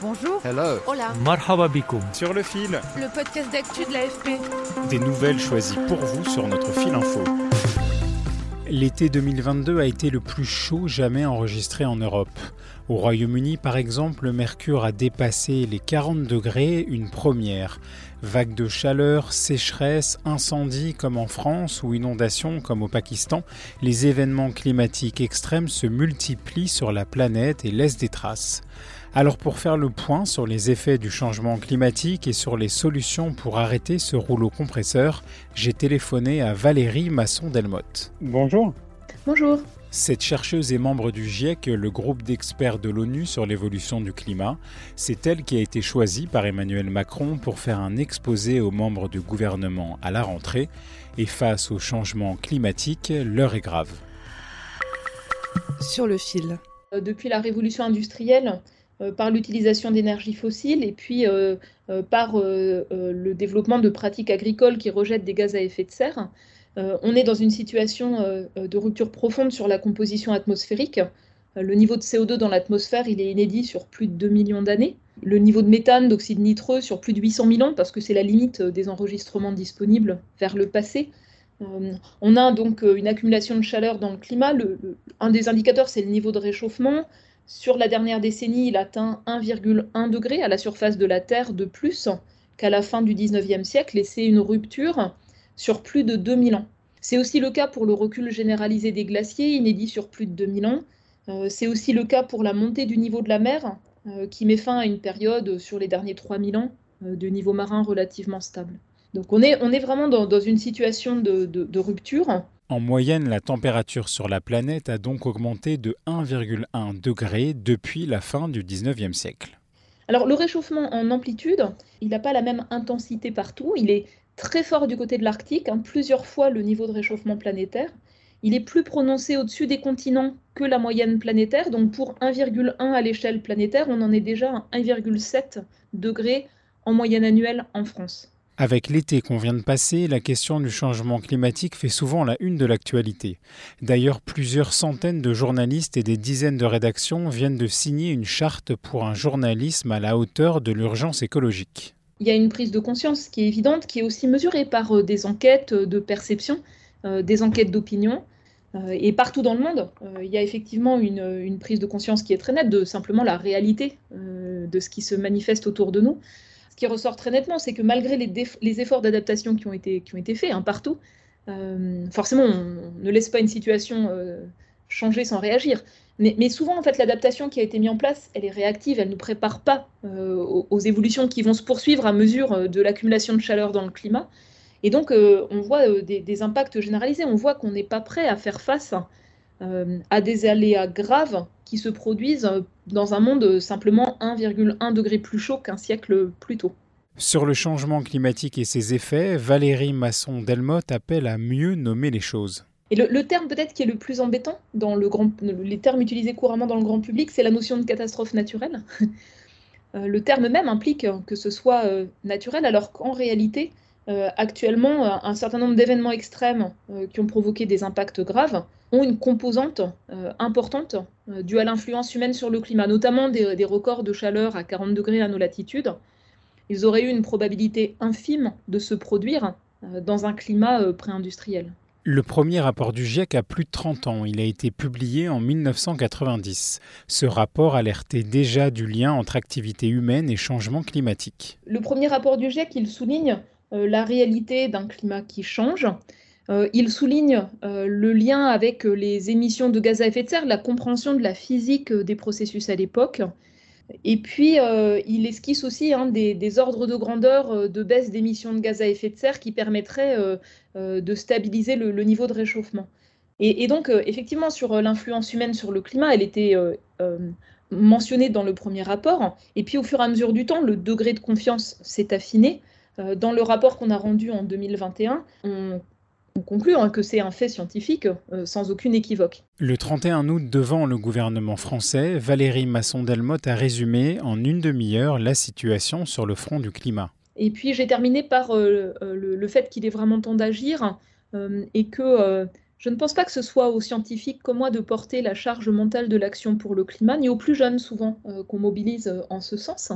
Bonjour. Hello. Hola. Marhaba. Sur le fil, Le podcast d'actu de l'AFP. des nouvelles choisies pour vous sur notre fil info. L'été 2022 a été le plus chaud jamais enregistré en Europe. Au Royaume-Uni, par exemple, le mercure a dépassé les 40 degrés, une première. Vagues de chaleur, sécheresse, incendies comme en France ou inondations comme au Pakistan, les événements climatiques extrêmes se multiplient sur la planète et laissent des traces. Alors pour faire le point sur les effets du changement climatique et sur les solutions pour arrêter ce rouleau compresseur, j'ai téléphoné à Valérie Masson-Delmotte. Bonjour. Bonjour. Cette chercheuse est membre du GIEC, le groupe d'experts de l'ONU sur l'évolution du climat. C'est elle qui a été choisie par Emmanuel Macron pour faire un exposé aux membres du gouvernement à la rentrée. Et face au changement climatique, l'heure est grave. Sur le fil. Euh, Depuis la révolution industrielle, euh, par l'utilisation d'énergies fossiles et puis euh, par le développement de pratiques agricoles qui rejettent des gaz à effet de serre, on est dans une situation euh, de rupture profonde sur la composition atmosphérique. Euh, Le niveau de CO2 dans l'atmosphère, est inédit sur plus de 2 millions d'années. Le niveau de méthane, d'oxyde nitreux sur plus de 800 000 ans, parce que c'est la limite euh, des enregistrements disponibles vers le passé. Euh, on a donc euh, une accumulation de chaleur dans le climat. Un des indicateurs, c'est le niveau de réchauffement. Sur la dernière décennie, il atteint 1,1 degré à la surface de la Terre de plus qu'à la fin du 19e siècle, et c'est une rupture sur plus de 2000 ans. C'est aussi le cas pour le recul généralisé des glaciers, inédit sur plus de 2000 ans. Euh, c'est aussi le cas pour la montée du niveau de la mer, euh, qui met fin à une période sur les derniers 3000 ans euh, de niveau marin relativement stable. Donc on est, on est vraiment dans, dans une situation de, de- de rupture. En moyenne, la température sur la planète a donc augmenté de 1,1 degré depuis la fin du 19e siècle. Alors le réchauffement en amplitude, il n'a pas la même intensité partout. Il est très fort du côté de l'Arctique, hein, plusieurs fois le niveau de réchauffement planétaire. Il est plus prononcé au-dessus des continents que la moyenne planétaire. Donc pour 1,1 à l'échelle planétaire, on en est déjà à 1,7 degré en moyenne annuelle en France. Avec l'été qu'on vient de passer, la question du changement climatique fait souvent la une de l'actualité. D'ailleurs, plusieurs centaines de journalistes et des dizaines de rédactions viennent de signer une charte pour un journalisme à la hauteur de l'urgence écologique. Il y a une prise de conscience qui est évidente, qui est aussi mesurée par euh, des enquêtes de perception, euh, des enquêtes d'opinion. Euh, et partout dans le monde, euh, il y a effectivement une, prise de conscience qui est très nette de simplement la réalité euh, de ce qui se manifeste autour de nous. Ce qui ressort très nettement, c'est que malgré les, efforts d'adaptation qui ont été, faits hein, partout, euh, forcément, on ne laisse pas une situation euh, changer sans réagir. Mais, souvent, en fait, l'adaptation qui a été mise en place, elle est réactive, elle ne nous prépare pas euh, aux, évolutions qui vont se poursuivre à mesure euh, de l'accumulation de chaleur dans le climat. Et donc, euh, on voit des, impacts généralisés. On voit qu'on n'est pas prêt à faire face à des aléas graves qui se produisent dans un monde simplement 1,1 degré plus chaud qu'un siècle plus tôt. Sur le changement climatique et ses effets, Valérie Masson-Delmotte appelle à mieux nommer les choses. Et le, terme peut-être qui est le plus embêtant dans les termes utilisés couramment dans le grand public, c'est la notion de catastrophe naturelle. Euh, le terme même implique que ce soit euh, naturel, alors qu'en réalité, euh, actuellement, un, certain nombre d'événements extrêmes qui ont provoqué des impacts graves ont une composante importante due à l'influence humaine sur le climat, notamment des, des records de chaleur à 40 degrés à nos latitudes. Ils auraient eu une probabilité infime de se produire dans un climat pré-industriel. Le premier rapport du GIEC a plus de 30 ans. Il a été publié en 1990. Ce rapport alertait déjà du lien entre activité humaine et changement climatique. Le premier rapport du GIEC, il souligne euh, la réalité d'un climat qui change. Euh, il souligne euh, le lien avec les émissions de gaz à effet de serre, la compréhension de la physique des processus à l'époque. Et puis, euh, il esquisse aussi hein, des, ordres de grandeur euh, de baisse d'émissions de gaz à effet de serre qui permettraient euh, de stabiliser le, le niveau de réchauffement. Et, donc, effectivement, sur l'influence humaine sur le climat, elle était mentionnée dans le premier rapport. Et puis, au fur et à mesure du temps, le degré de confiance s'est affiné. Dans le rapport qu'on a rendu en 2021, on conclure que c'est un fait scientifique euh, sans aucune équivoque. Le 31 août, devant le gouvernement français, Valérie Masson-Delmotte a résumé en une demi-heure la situation sur le front du climat. Et puis j'ai terminé par euh, euh, le, fait qu'il est vraiment temps d'agir et que je ne pense pas que ce soit aux scientifiques comme moi de porter la charge mentale de l'action pour le climat, ni aux plus jeunes souvent qu'on mobilise en ce sens.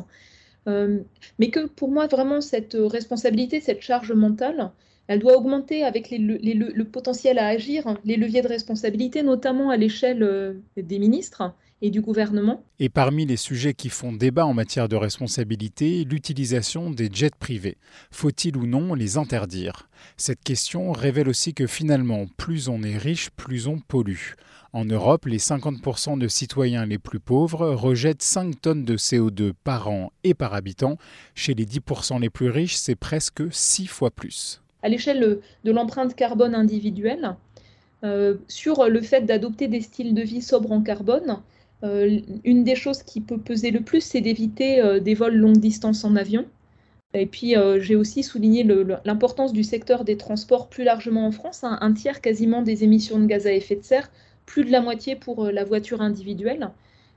mais que pour moi, vraiment, cette responsabilité, cette charge mentale, elle doit augmenter avec le potentiel à agir, les leviers de responsabilité, notamment à l'échelle euh, des ministres et du gouvernement. Et parmi les sujets qui font débat en matière de responsabilité, l'utilisation des jets privés. Faut-il ou non les interdire? Cette question révèle aussi que finalement, plus on est riche, plus on pollue. En Europe, les 50% de citoyens les plus pauvres rejettent 5 tonnes de CO2 par an et par habitant. Chez les 10% les plus riches, c'est presque 6 fois plus à l'échelle de l'empreinte carbone individuelle, euh, sur le fait d'adopter des styles de vie sobres en carbone. Euh, une des choses qui peut peser le plus, c'est d'éviter euh, des vols longue distance en avion. Et puis, j'ai aussi souligné l'importance du secteur des transports plus largement en France, hein, un tiers quasiment des émissions de gaz à effet de serre, plus de la moitié pour la voiture individuelle.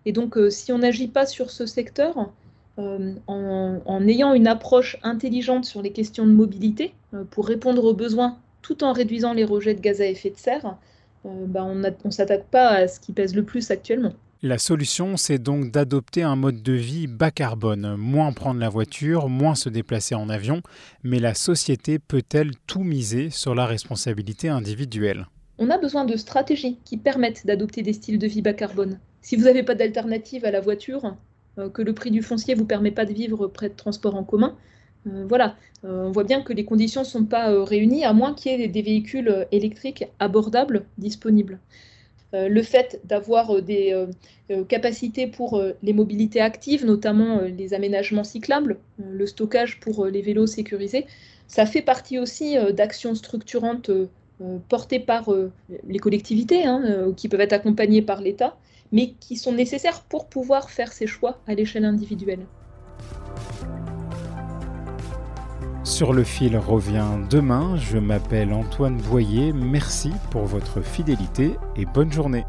Et donc, si on n'agit pas sur ce secteur, euh, en, ayant une approche intelligente sur les questions de mobilité euh, pour répondre aux besoins tout en réduisant les rejets de gaz à effet de serre, euh, bah, on ne s'attaque pas à ce qui pèse le plus actuellement. La solution, c'est donc d'adopter un mode de vie bas carbone, moins prendre la voiture, moins se déplacer en avion, mais la société peut-elle tout miser sur la responsabilité individuelle? On a besoin de stratégies qui permettent d'adopter des styles de vie bas carbone. Si vous n'avez pas d'alternative à la voiture, que le prix du foncier ne vous permet pas de vivre près de transports en commun. Euh, voilà, euh, on voit bien que les conditions ne sont pas réunies, à moins qu'il y ait des véhicules électriques abordables disponibles. le fait d'avoir des capacités pour les mobilités actives, notamment les aménagements cyclables, le stockage pour les vélos sécurisés, ça fait partie aussi d'actions structurantes portées par les collectivités, hein, qui peuvent être accompagnées par l'État, mais qui sont nécessaires pour pouvoir faire ses choix à l'échelle individuelle. Sur le fil revient demain. Je m'appelle Antoine Boyer. Merci pour votre fidélité et bonne journée.